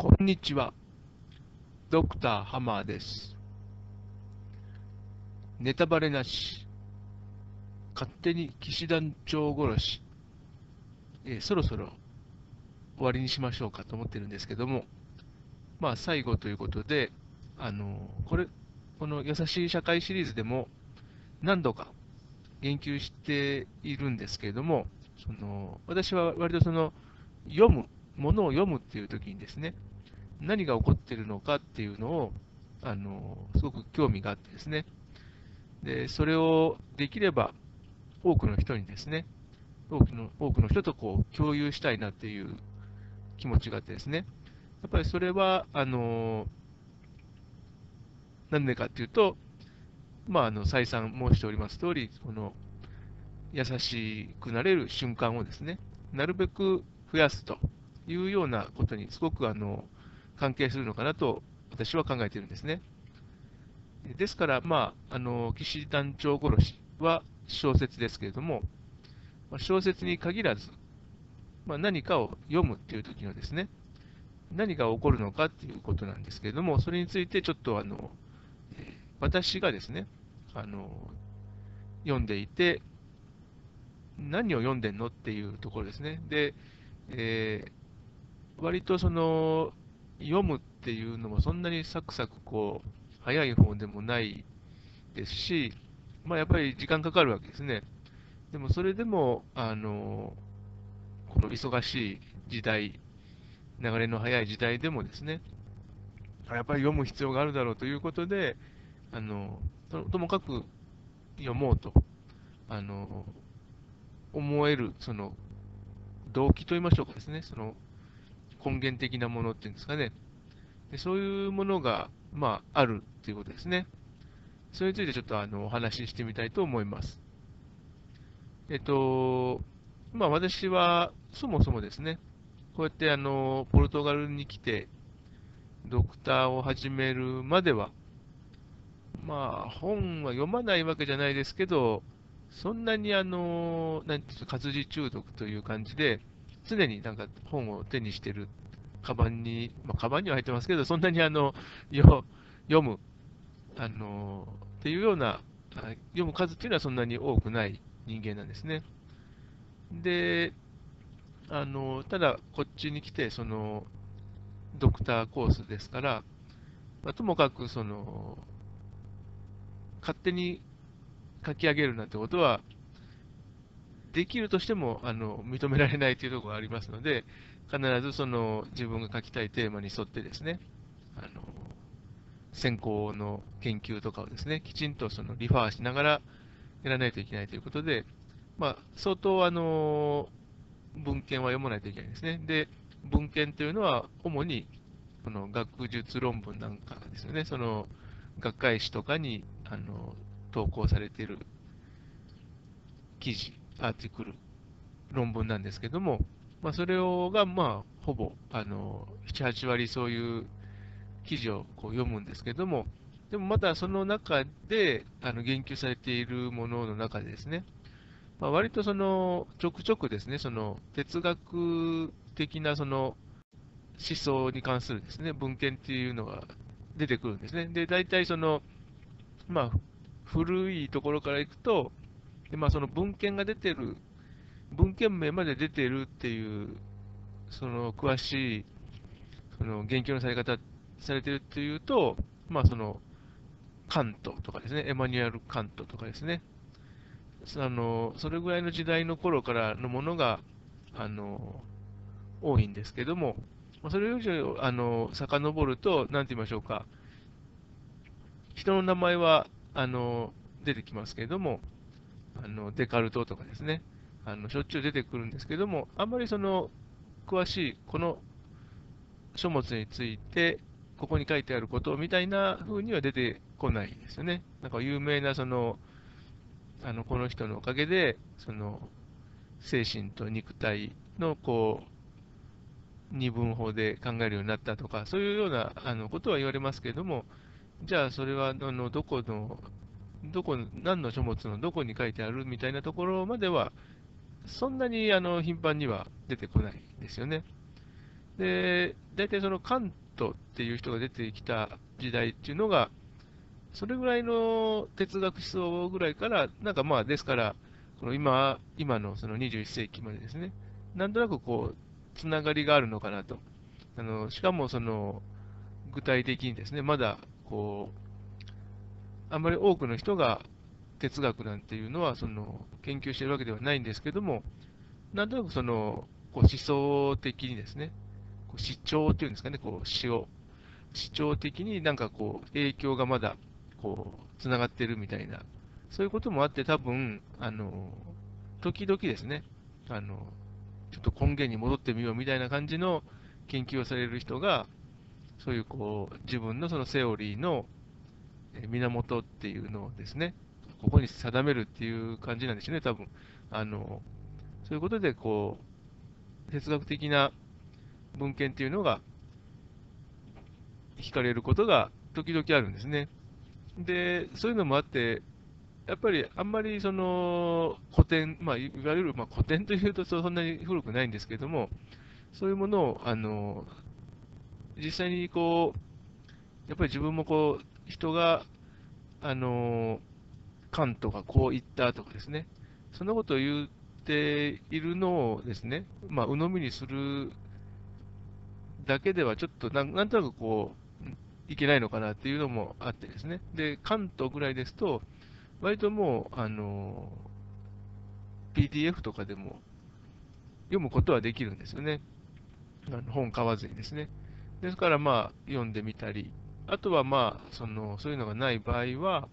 こんにちは。ドクターハマーです。ネタバレなし。勝手に騎士団長殺し。えーそろそろ終わりにしましょうかと思ってるんですけども、まあ最後ということで、あのこれ、この優しい社会シリーズでも何度か言及しているんですけれども、その私は割とその読む、ものを読むっていう時にですね、何が起こっているのかっていうのを、あのすごく興味があってですね、でそれをできれば多くの人にですね、多くの多くの人とこう共有したいなっていう気持ちがあってですね、やっぱりそれは、あのなんでかっていうと、まあ、あの再三申しております通り、この優しくなれる瞬間をですね、なるべく増やすというようなことにすごくあの関係するのかなと私は考えているんですね。ですから、まあ、あの騎士団長殺しは小説ですけれども、まあ小説に限らず、まあ、何かを読むっていう時のですね、何が起こるのかっていうことなんですけれども、それについてちょっとあの、私がですね、あの読んでいて、何を読んでんのっていうところですね。で、えー割とその読むっていうのもそんなにサクサクこう早い方でもないですし、まあ、やっぱり時間かかるわけですね。でもそれでも、あのこの忙しい時代、流れの速い時代でもですね、やっぱり読む必要があるだろうということで、あのともかく読もうと、あの思えるその動機といいましょうかですね、その根源的なものっていうんですかね、でそういうものが、まあ、あるっていうことですね。それについてちょっとあのお話ししてみたいと思います。えっと、まあ私はそもそもですね、こうやってあのポルトガルに来て、ドクターを始めるまでは、まあ本は読まないわけじゃないですけど、そんなにあの、なんていうか活字中毒という感じで、常になんか本を手にしてる、カバンに、まあ、カバンには入ってますけど、そんなにあの よ読む、あのっていうような、読む数っていうのはそんなに多くない人間なんですね。で、あのただ、こっちに来て、その、ドクターコースですから、まあ、ともかく、その、勝手に書き上げるなんてことは、できるとしてもあの認められないというところがありますので、必ずその自分が書きたいテーマに沿ってですね、あの先行の研究とかをですね、きちんとそのリファーしながらやらないといけないということで、まあ、相当あの文献は読まないといけないですね。で、文献というのは主にこの学術論文なんかですよね、その学会誌とかにあの投稿されている記事、アーティクル、論文なんですけども、まあ、それをが、まあ、ほぼ、あの、7、8割そういう記事をこう読むんですけども、でもまたその中で、あの、言及されているものの中でですね、まあ、割とその、ちょくちょくですね、その、哲学的なその、思想に関するですね、文献っていうのが出てくるんですね。で、大体その、まあ、古いところからいくと、でまあ、その文献が出てる、文献名まで出てるっていう、その詳しいその言及のされ方されてるっていうと、まあ、そのカントとかですね、エマニュアル・カントとかですね、そあのそれぐらいの時代の頃からのものがあの多いんですけども、それ以上あの遡ると、なんて言いましょうか、人の名前はあの出てきますけれども、あのデカルトとかですね、あのしょっちゅう出てくるんですけども、あんまりその詳しいこの書物について、ここに書いてあることみたいな風には出てこないですよね。なんか有名なその、あのこの人のおかげで、その精神と肉体のこう二分法で考えるようになったとか、そういうようなあのことは言われますけれども、じゃあそれはあのどこの、どこ、何の書物のどこに書いてあるみたいなところまでは、そんなにあの頻繁には出てこないですよね。で、大体そのカントっていう人が出てきた時代っていうのが、それぐらいの哲学思想ぐらいから、なんかまあ、ですから、この今、今のその21世紀までですね、なんとなくこう、つながりがあるのかなと。あのしかもその、具体的にですね、まだこう、あんまり多くの人が哲学なんていうのは、その、研究してるわけではないんですけども、なんとなくその、こう思想的にですね、こう主張っていうんですかね、こう詩を、主張的になんかこう、影響がまだ、こう、つながってるみたいな、そういうこともあって、多分、あの、時々ですね、あの、ちょっと根源に戻ってみようみたいな感じの研究をされる人が、そういうこう、自分のそのセオリーの源っていうのをですね、ここに定めるっていう感じなんですね、多分。あの、そういうことで、こう、哲学的な文献っていうのが惹かれることが時々あるんですね。で、そういうのもあって、やっぱりあんまりその古典、まあ、いわゆるまあ古典というとそんなに古くないんですけども、そういうものをあの実際にこう、やっぱり自分もこう人があのカントがこう言ったとかですね、そんなことを言っているのをですね、まあ、鵜呑みにするだけではちょっとなんなんとなくこう、いけないのかなっていうのもあってですね。で、関東ぐらいですと、割ともう、あの、PDF とかでも読むことはできるんですよね。あの本買わずにですね。ですからまあ、読んでみたり、あとはまあ、その、そういうのがない場合は、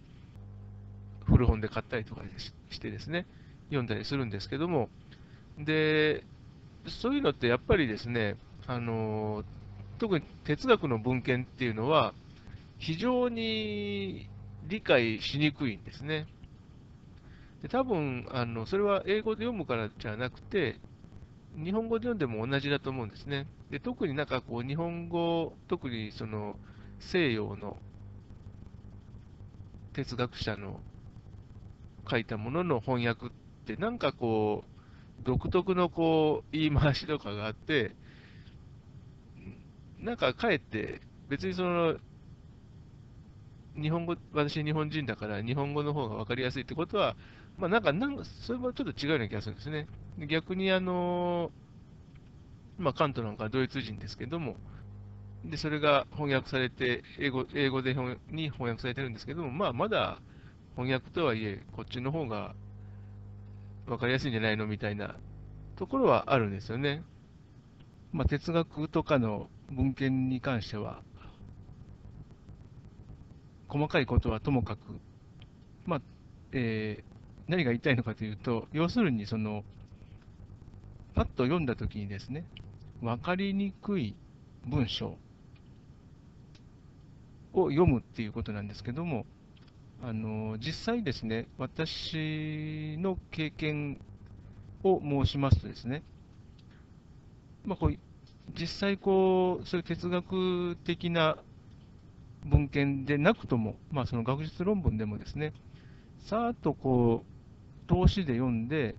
古本で買ったりとかしてですね、読んだりするんですけども、で、そういうのってやっぱりですね、あの特に哲学の文献っていうのは、非常に理解しにくいんですね。で多分あのそれは英語で読むからじゃなくて、日本語で読んでも同じだと思うんですね。で特になんかこう日本語、特にその西洋の哲学者の書いたものの翻訳って、なんかこう、独特のこう言い回しとかがあって、なんかかえって別にその、日本語、私日本人だから日本語の方が分かりやすいってことは、まあなんか、なんそれもちょっと違うような気がするんですね。逆にあの、まあ関東なんかドイツ人ですけども、で、それが翻訳されて、英語英語でに翻訳されてるんですけども、まあまだ翻訳とはいえ、こっちの方が分かりやすいんじゃないのみたいなところはあるんですよね。まあ、哲学とかの文献に関しては、細かいことはともかく、まあえー、何が言いたいのかというと、要するにその、パッと読んだときにですね、分かりにくい文章を読むっていうことなんですけども、あの実際ですね、私の経験を申しますとですね、まあ、こう実際こう、そういう哲学的な文献でなくとも、まあ、その学術論文でもですね、さーっとこう、投資で読んで、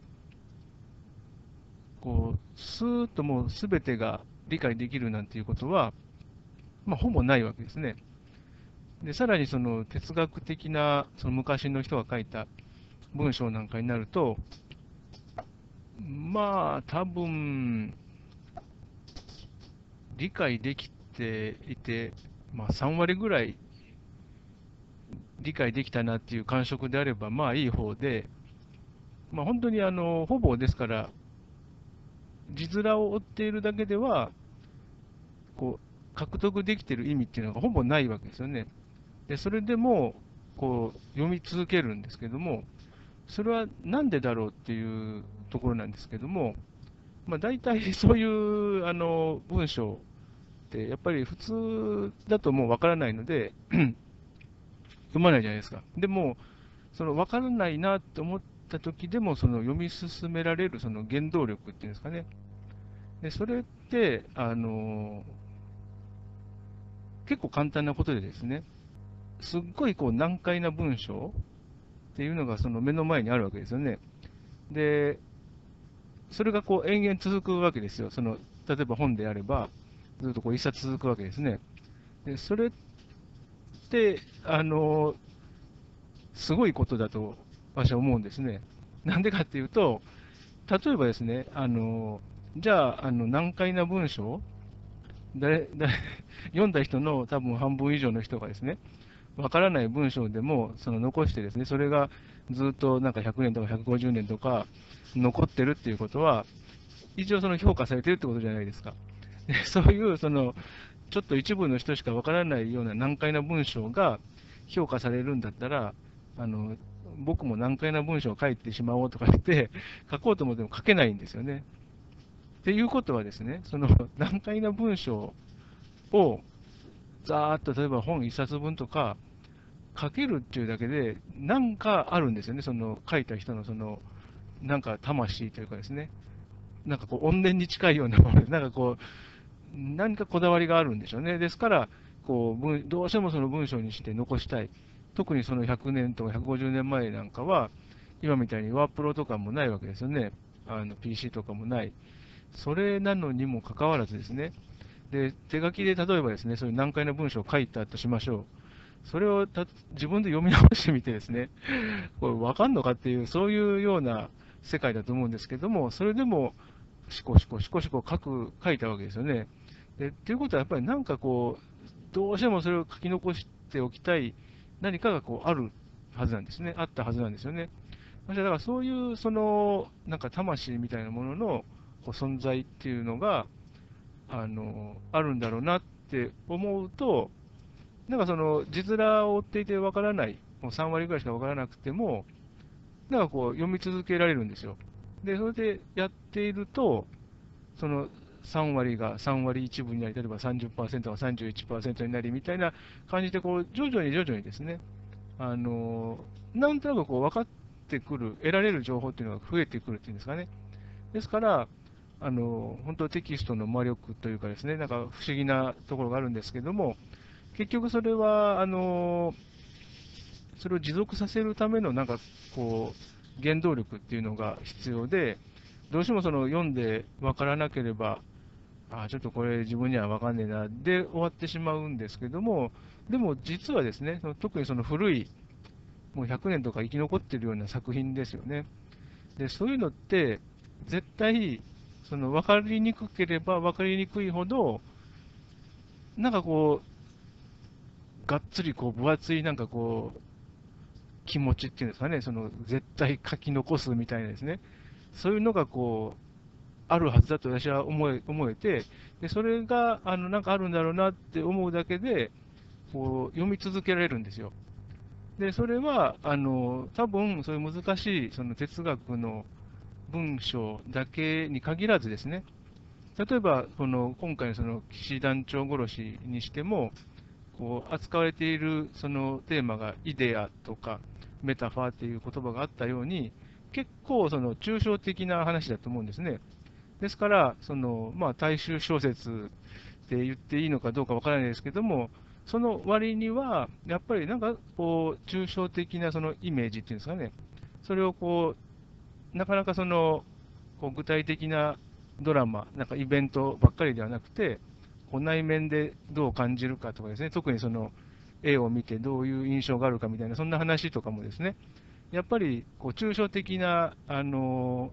こう、スーッともうすべてが理解できるなんていうことは、まあ、ほぼないわけですね。で、さらにその哲学的な、その昔の人が書いた文章なんかになると、まあ、多分、理解できていて、まあ、3割ぐらい理解できたなっていう感触であれば、まあいい方で、まあ、本当にあのほぼですから、字面を追っているだけでは、こう獲得できている意味っていうのがほぼないわけですよね。でそれでもこう読み続けるんですけども、それはなんでだろうっていうところなんですけども、まあ、大体 そういうあの文章って、やっぱり普通だともうわからないので 読まないじゃないですか。でも、その分からないなって思った時でも、その読み進められるその原動力っていうんですかね。でそれって、あの結構簡単なことでですね、すっごいこう難解な文章っていうのがその目の前にあるわけですよね。で、それがこう延々続くわけですよ。その例えば本であれば、ずっとこう一冊続くわけですね。でそれって、あのすごいことだと私は思うんですね。なんでかっていうと、例えばですね、あのじゃあ、あの難解な文章誰誰読んだ人の多分半分以上の人がですね、わからない文章でもその残してですね、それがずっとなんか100年とか150年とか残ってるっていうことは、一応その評価されてるってことじゃないですか。でそういうそのちょっと一部の人しかわからないような難解な文章が評価されるんだったら、あの僕も難解な文章を書いてしまおうとか言って、書こうと思っても書けないんですよね。っていうことはですね、その難解な文章をざーっと例えば本一冊分とか書けるっていうだけで、なんかあるんですよね、その書いた人のその、なんか魂というかですね、なんかこう怨念に近いようなもので、なんかこう、何かこだわりがあるんでしょうね。ですから、こうどうしてもその文章にして残したい。特にその100年とか150年前なんかは、今みたいにワープロとかもないわけですよね。あの PC とかもない。それなのにもかかわらずですね、で手書きで例えばですね、そういう難解な文章を書いたとしましょう。それをた自分で読み直してみてですね、これ分かんのかっていう、そういうような世界だと思うんですけども、それでも、しこしこしこしこ書く、書いたわけですよね。でっていうことは、やっぱりなんかこう、どうしてもそれを書き残しておきたい何かがこうあるはずなんですね。あったはずなんですよね。だからそういう、その、なんか魂みたいなもののこう存在っていうのが、あの、あるんだろうなって思うと、なんかその、字面を追っていてわからない、もう3割ぐらいしかわからなくても、なんかこう、読み続けられるんですよ。で、それでやっていると、その3割が3割1分になり、例えば30%が31%になりみたいな感じで、こう、徐々に徐々にですね、あの、なんとなくこう、分かってくる、得られる情報っていうのが増えてくるっていうんですかね。ですから、あの、本当テキストの魔力というかですね、なんか不思議なところがあるんですけども、結局それは、あの、それを持続させるためのなんかこう、原動力っていうのが必要で、どうしてもその読んで分からなければ、あちょっとこれ自分には分かんねえな、で終わってしまうんですけども、でも実はですね、その特にその古い、もう100年とか生き残ってるような作品ですよね。で、そういうのって、絶対、その分かりにくければ分かりにくいほど、なんかこう、がっつりこう分厚いなんかこう、気持ちっていうんですかね、その絶対書き残すみたいなですね、そういうのがこう、あるはずだと私は思え思えて、でそれがあのなんかあるんだろうなって思うだけで、こう読み続けられるんですよ。で、それは、あの多分そういう難しいその哲学の文章だけに限らずですね、例えばこの今回のその騎士団長殺しにしても、こう扱われているそのテーマがイデアとかメタファーっていう言葉があったように、結構その抽象的な話だと思うんですね。ですから、そのまあ、大衆小説って言っていいのかどうかわからないですけども、その割には、やっぱりなんかこう、抽象的なそのイメージっていうんですかね、それをこう、なかなかそのこう具体的なドラマ、なんかイベントばっかりではなくて、内面でどう感じるかとかですね、特にその絵を見てどういう印象があるかみたいな、そんな話とかもですね、やっぱりこう抽象的な、あの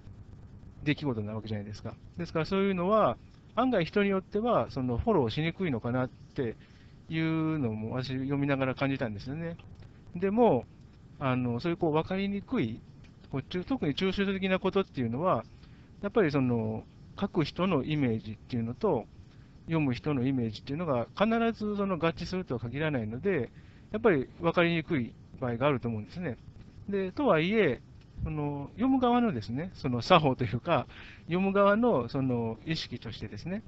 出来事なわけじゃないですか。ですからそういうのは、案外人によってはそのフォローしにくいのかなっていうのも私読みながら感じたんですよね。でも、あのそういうこう分かりにくい、こう特に抽象的なことっていうのは、やっぱりその書く人のイメージっていうのと、読む人のイメージっていうのが必ずその合致するとは限らないので、やっぱり分かりにくい場合があると思うんですね。でとはいえ、その読む側のですね、その作法というか、読む側のその意識としてですね、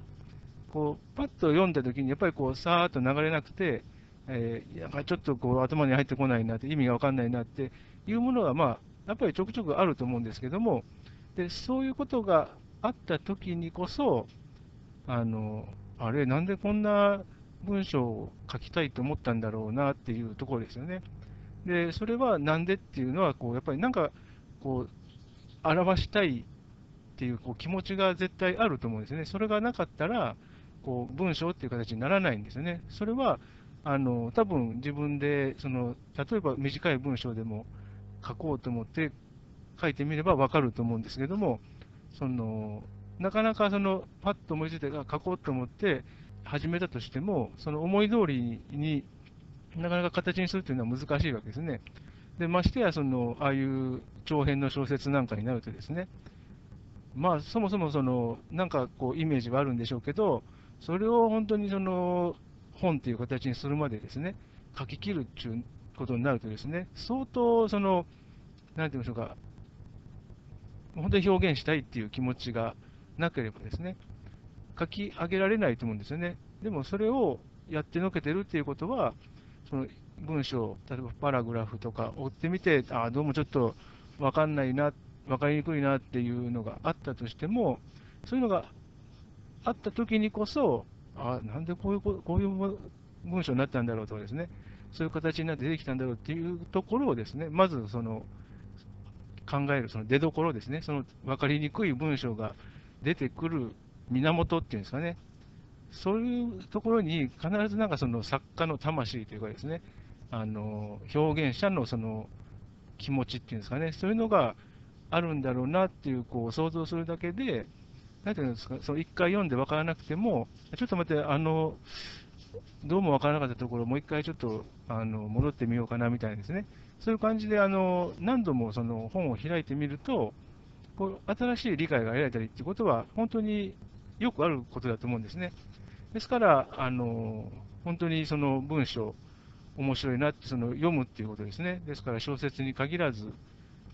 こうパッと読んだときに、やっぱりこうさーっと流れなくて、えー、やっぱりちょっとこう頭に入ってこないなって、意味が分かんないなっていうものが、まあ、やっぱりちょくちょくあると思うんですけども、でそういうことがあったときにこそ、あのあれ、なんでこんな文章を書きたいと思ったんだろうなっていうところですよね。で、それはなんでっていうのは、こうやっぱりなんか、こう、表したいっていうこう気持ちが絶対あると思うんですね。それがなかったら、こう文章っていう形にならないんですよね。それは、あの多分自分でその、例えば短い文章でも書こうと思って書いてみれば分かると思うんですけども、そのなかなかそのパッと思いついて書こうと思って始めたとしても、その思い通りになかなか形にするというのは難しいわけですね。でましてやその、ああいう長編の小説なんかになるとですね、まあ、そもそもその、なんかこう、イメージはあるんでしょうけど、それを本当にその、本っていう形にするまでですね、書き切るっていうことになるとですね、相当その、なんて言いましょうか、本当に表現したいっていう気持ちがなければですね、書き上げられないと思うんですよね。でもそれをやってのけてるっていうことは、その文章、例えばパラグラフとか追ってみて、ああ、どうもちょっと分かんないな、分かりにくいなっていうのがあったとしても、そういうのがあったときにこそ、ああなんでこういうこういう文章になったんだろうとかですね、そういう形になって出てきたんだろうっていうところをですね、まずその考えるその出どころですね、その分かりにくい文章が出てくる源っていうんですかね、そういうところに必ずなんかその作家の魂というかですね、あの表現者のその気持ちっていうんですかね、そういうのがあるんだろうなっていうこう想像するだけで、なんていうんですか、その一回読んで分からなくても、ちょっと待って、あの、どうも分からなかったところ、もう一回ちょっとあの戻ってみようかなみたいですね、そういう感じであの何度もその本を開いてみると、こう新しい理解が得られたりっていうことは、本当によくあることだと思うんですね。ですから、あの本当にその文章、面白いなってその読むっていうことですね。ですから小説に限らず、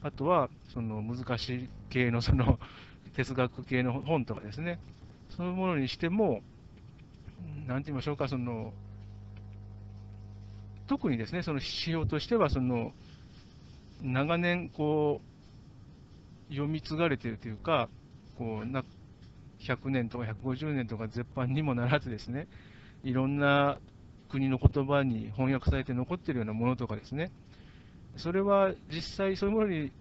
あとはその難しい系のその 哲学系の本とかですね、そういうものにしても、なんて言いましょうか、その特にですね、その指標としては、その長年こう読み継がれているというか、こうな100年とか150年とか絶版にもならずですね、いろんな国の言葉に翻訳されて残っているようなものとかですね、それは実際そういうものに、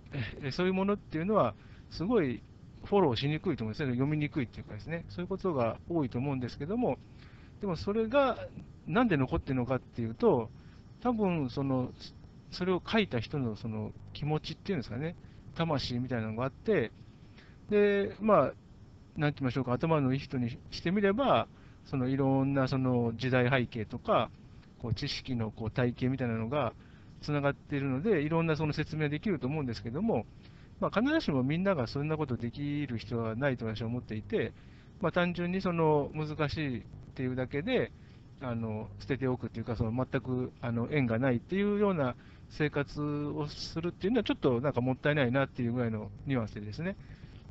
そういうものっていうのは、すごいフォローしにくいと思うんですね、読みにくいっていうかですね、そういうことが多いと思うんですけども、でもそれがなんで残ってるのかっていうと、多分その、それを書いた人のその気持ちっていうんですかね、魂みたいなのがあって、で、まあ、なんて言いましょうか、頭のいい人にしてみれば、そのいろんなその時代背景とか、こう知識のこう体系みたいなのがつながっているので、いろんなその説明できると思うんですけども、まあ、必ずしもみんながそんなことできる人はないと私は思っていて、まあ、単純にその難しいっていうだけで、あの捨てておくっていうか、その全くあの縁がないっていうような生活をするっていうのは、ちょっとなんかもったいないなっていうぐらいのニュアンスでですね。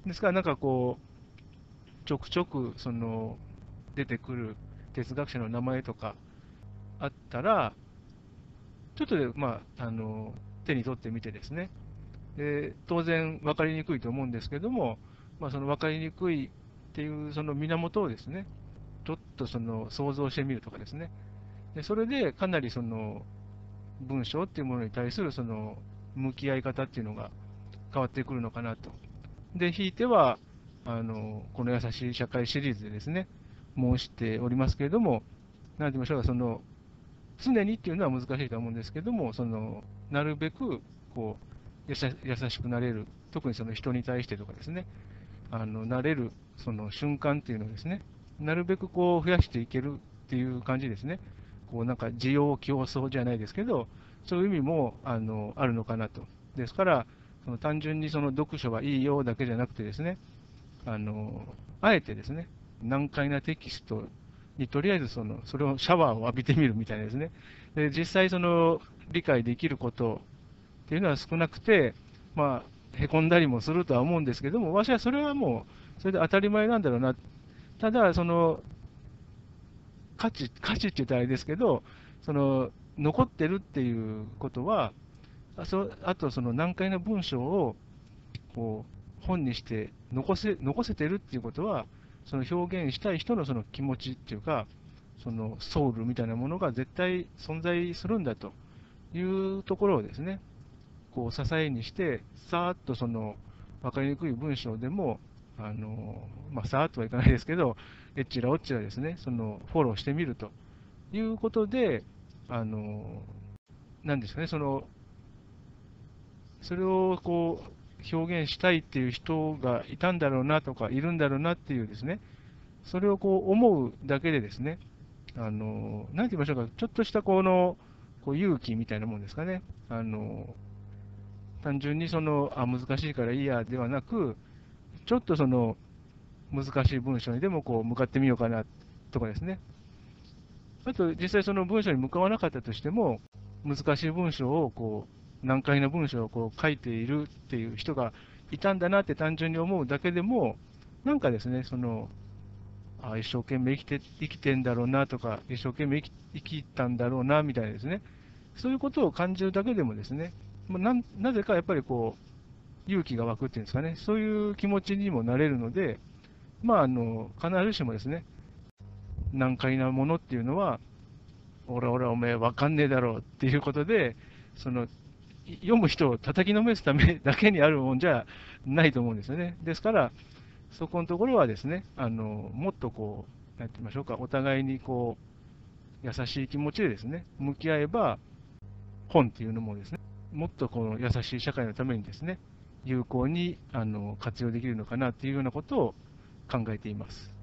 ですから、なんかこう、ちょくちょくその出てくる哲学者の名前とかあったら、ちょっとで、まあ、あの手に取ってみてですね、で当然分かりにくいと思うんですけども、まあ、その分かりにくいっていうその源をですね、ちょっとその想像してみるとかですね、でそれでかなりその文章っていうものに対するその向き合い方っていうのが変わってくるのかなと。で、ひいては、あのこの優しい社会シリーズでですね、申しておりますけれども、なんて言いましょうか、その常にっていうのは難しいと思うんですけども、そのなるべくこう優しくなれる、特にその人に対してとかですね、あのなれるその瞬間っていうのをですね、なるべくこう増やしていけるっていう感じですね。こうなんか需要競争じゃないですけど、そういう意味もあのあるのかなと。ですから、その単純にその読書はいいよだけじゃなくてですね、あのあえてですね、難解なテキストにとりあえずそのそれをシャワーを浴びてみるみたいなですね。で実際その理解できることっていうのは少なくて、まあ、へこんだりもするとは思うんですけども、私はそれはもう、それで当たり前なんだろうな。ただ、その、価値、価値って言ったらあれですけど、その、残ってるっていうことは、あそあと、その難解な文章を、こう、本にして残せ、残せてるっていうことは、その表現したい人のその気持ちっていうか、そのソウルみたいなものが絶対存在するんだというところをですね、こう支えにして、さーっとその分かりにくい文章でもあの、まあ、さーっとはいかないですけど、えっちらおっちらですね、そのフォローしてみるということで、あの、なんですかね、その、それをこう表現したいっていう人がいたんだろうなとか、いるんだろうなっていうですね、それをこう思うだけでですね、あの、なんて言いましょうか、ちょっとしたこの、こう勇気みたいなもんですかね。あの、単純にその、あ、難しいからいいやではなく、ちょっとその、難しい文章にでもこう向かってみようかなとかですね。あと、実際その文章に向かわなかったとしても、難しい文章をこう、難解な文章をこう書いているっていう人がいたんだなって単純に思うだけでも、なんかですね、その、あ一生懸命生きて生きてんだろうなとか、一生懸命生き生きたんだろうなみたいなですね、そういうことを感じるだけでもですね、ななぜかやっぱりこう、勇気が湧くっていうんですかね、そういう気持ちにもなれるので、まあ、あの必ずしもですね、難解なものっていうのは、俺、俺、おめえ、わかんねえだろうっていうことで、その読む人を叩きのめすため だけにあるもんじゃないと思うんですよね。ですから、そこのところはですね、あのもっとこう、なんて言いましょうか、お互いにこう、優しい気持ちでですね、向き合えば、本っていうのもですね、もっとこの優しい社会のためにですね、有効にあの活用できるのかなというようなことを考えています。